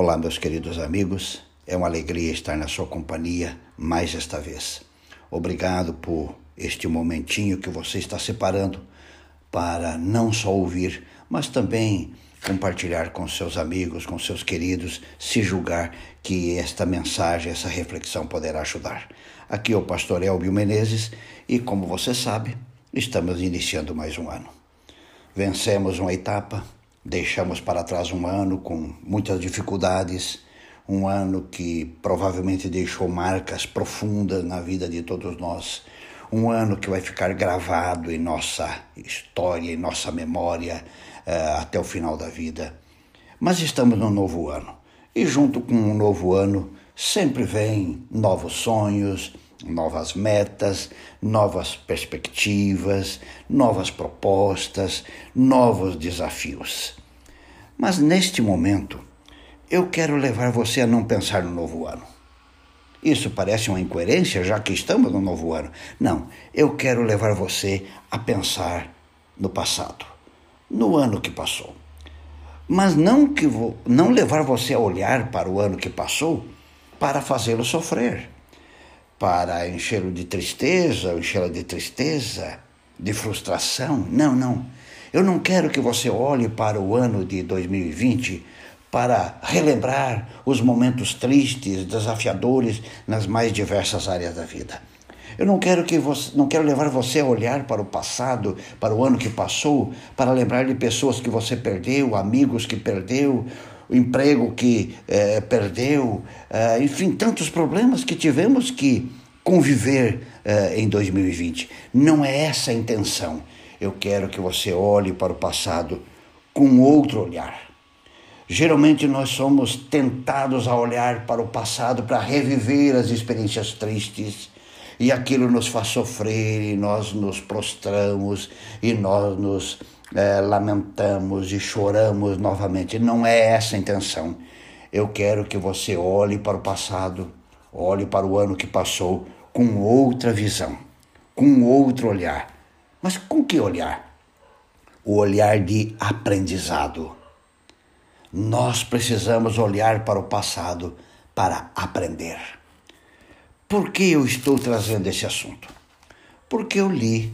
Olá, meus queridos amigos. É uma alegria estar na sua companhia mais esta vez. Obrigado por este momentinho que você está separando para não só ouvir, mas também compartilhar com seus amigos, com seus queridos, se julgar que esta mensagem, essa reflexão poderá ajudar. Aqui é o pastor Elbio Menezes e, como você sabe, estamos iniciando mais um ano. Vencemos uma etapa, Deixamos para trás um ano com muitas dificuldades, um ano que provavelmente deixou marcas profundas na vida de todos nós, um ano que vai ficar gravado em nossa história, em nossa memória uh, até o final da vida. Mas estamos no novo ano e, junto com um novo ano, sempre vem novos sonhos, novas metas, novas perspectivas, novas propostas, novos desafios. Mas neste momento, eu quero levar você a não pensar no novo ano. Isso parece uma incoerência, já que estamos no novo ano. Não, eu quero levar você a pensar no passado, no ano que passou. Mas não que vou, não levar você a olhar para o ano que passou para fazê-lo sofrer, para enchê-lo de tristeza, enchê-lo de tristeza, de frustração. Não, não. Eu não quero que você olhe para o ano de 2020 para relembrar os momentos tristes, desafiadores nas mais diversas áreas da vida. Eu não quero que você, não quero levar você a olhar para o passado, para o ano que passou, para lembrar de pessoas que você perdeu, amigos que perdeu, o emprego que eh, perdeu, eh, enfim, tantos problemas que tivemos que conviver eh, em 2020. Não é essa a intenção. Eu quero que você olhe para o passado com outro olhar. Geralmente nós somos tentados a olhar para o passado para reviver as experiências tristes e aquilo nos faz sofrer e nós nos prostramos e nós nos é, lamentamos e choramos novamente. Não é essa a intenção. Eu quero que você olhe para o passado, olhe para o ano que passou com outra visão, com outro olhar mas com que olhar? O olhar de aprendizado. Nós precisamos olhar para o passado para aprender. Por que eu estou trazendo esse assunto? Porque eu li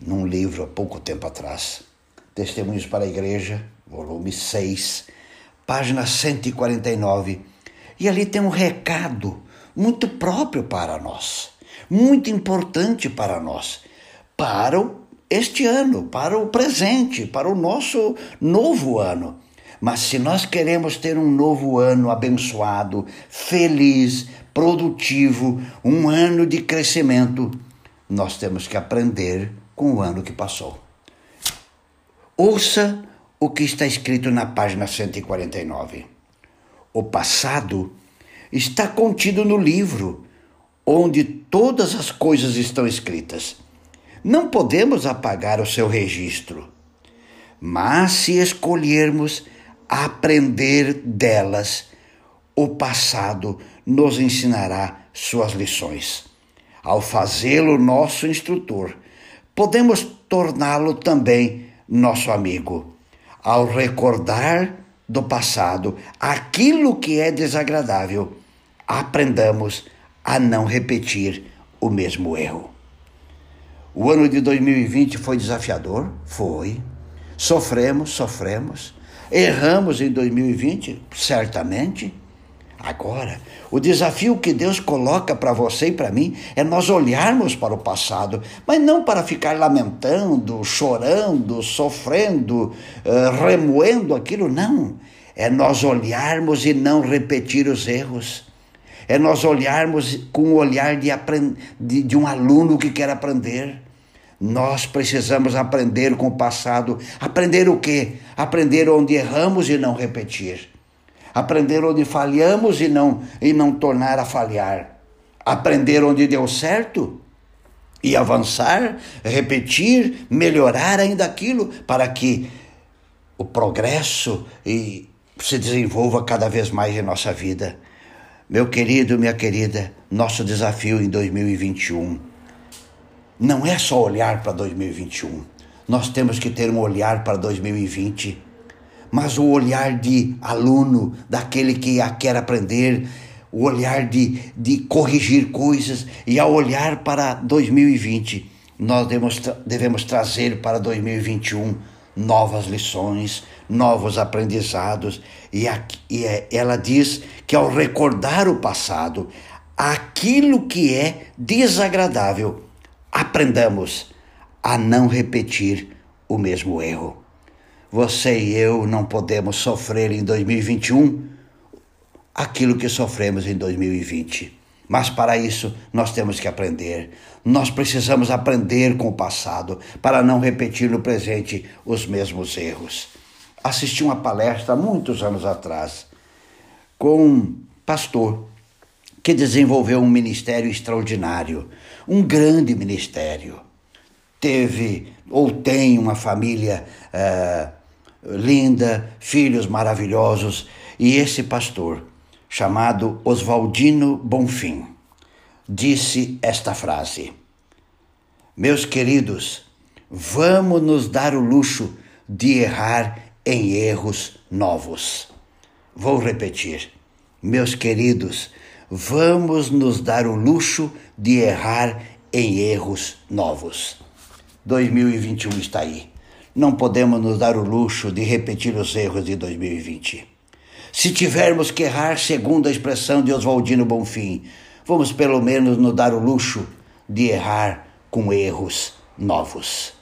num livro há pouco tempo atrás, Testemunhos para a Igreja, volume 6, página 149, e ali tem um recado muito próprio para nós, muito importante para nós, para este ano, para o presente, para o nosso novo ano. Mas se nós queremos ter um novo ano abençoado, feliz, produtivo, um ano de crescimento, nós temos que aprender com o ano que passou. Ouça o que está escrito na página 149. O passado está contido no livro, onde todas as coisas estão escritas. Não podemos apagar o seu registro, mas se escolhermos aprender delas, o passado nos ensinará suas lições. Ao fazê-lo nosso instrutor, podemos torná-lo também nosso amigo. Ao recordar do passado aquilo que é desagradável, aprendamos a não repetir o mesmo erro. O ano de 2020 foi desafiador? Foi. Sofremos, sofremos. Erramos em 2020? Certamente. Agora, o desafio que Deus coloca para você e para mim é nós olharmos para o passado, mas não para ficar lamentando, chorando, sofrendo, uh, remoendo aquilo, não. É nós olharmos e não repetir os erros. É nós olharmos com o olhar de, de, de um aluno que quer aprender. Nós precisamos aprender com o passado. Aprender o quê? Aprender onde erramos e não repetir. Aprender onde falhamos e não, e não tornar a falhar. Aprender onde deu certo e avançar, repetir, melhorar ainda aquilo para que o progresso e se desenvolva cada vez mais em nossa vida. Meu querido, minha querida, nosso desafio em 2021 não é só olhar para 2021. Nós temos que ter um olhar para 2020, mas o olhar de aluno, daquele que quer aprender, o olhar de, de corrigir coisas e ao olhar para 2020, nós devemos, devemos trazer para 2021 novas lições, novos aprendizados. E, e é, ela diz que ao recordar o passado, aquilo que é desagradável, aprendamos a não repetir o mesmo erro. Você e eu não podemos sofrer em 2021 aquilo que sofremos em 2020. Mas para isso nós temos que aprender. Nós precisamos aprender com o passado para não repetir no presente os mesmos erros. Assisti uma palestra muitos anos atrás com um pastor que desenvolveu um ministério extraordinário, um grande ministério. Teve ou tem uma família uh, linda, filhos maravilhosos, e esse pastor chamado Oswaldino Bonfim, disse esta frase: Meus queridos, vamos nos dar o luxo de errar em erros novos. Vou repetir. Meus queridos, vamos nos dar o luxo de errar em erros novos. 2021 está aí. Não podemos nos dar o luxo de repetir os erros de 2020. Se tivermos que errar, segundo a expressão de Oswaldino Bonfim, vamos pelo menos nos dar o luxo de errar com erros novos.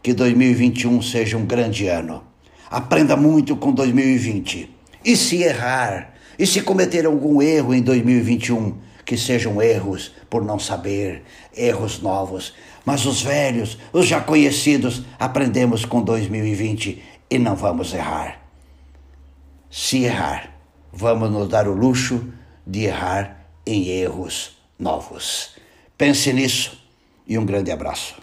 Que 2021 seja um grande ano. Aprenda muito com 2020. E se errar, e se cometer algum erro em 2021, que sejam erros por não saber, erros novos. Mas os velhos, os já conhecidos, aprendemos com 2020 e não vamos errar se errar, vamos nos dar o luxo de errar em erros novos. Pense nisso e um grande abraço.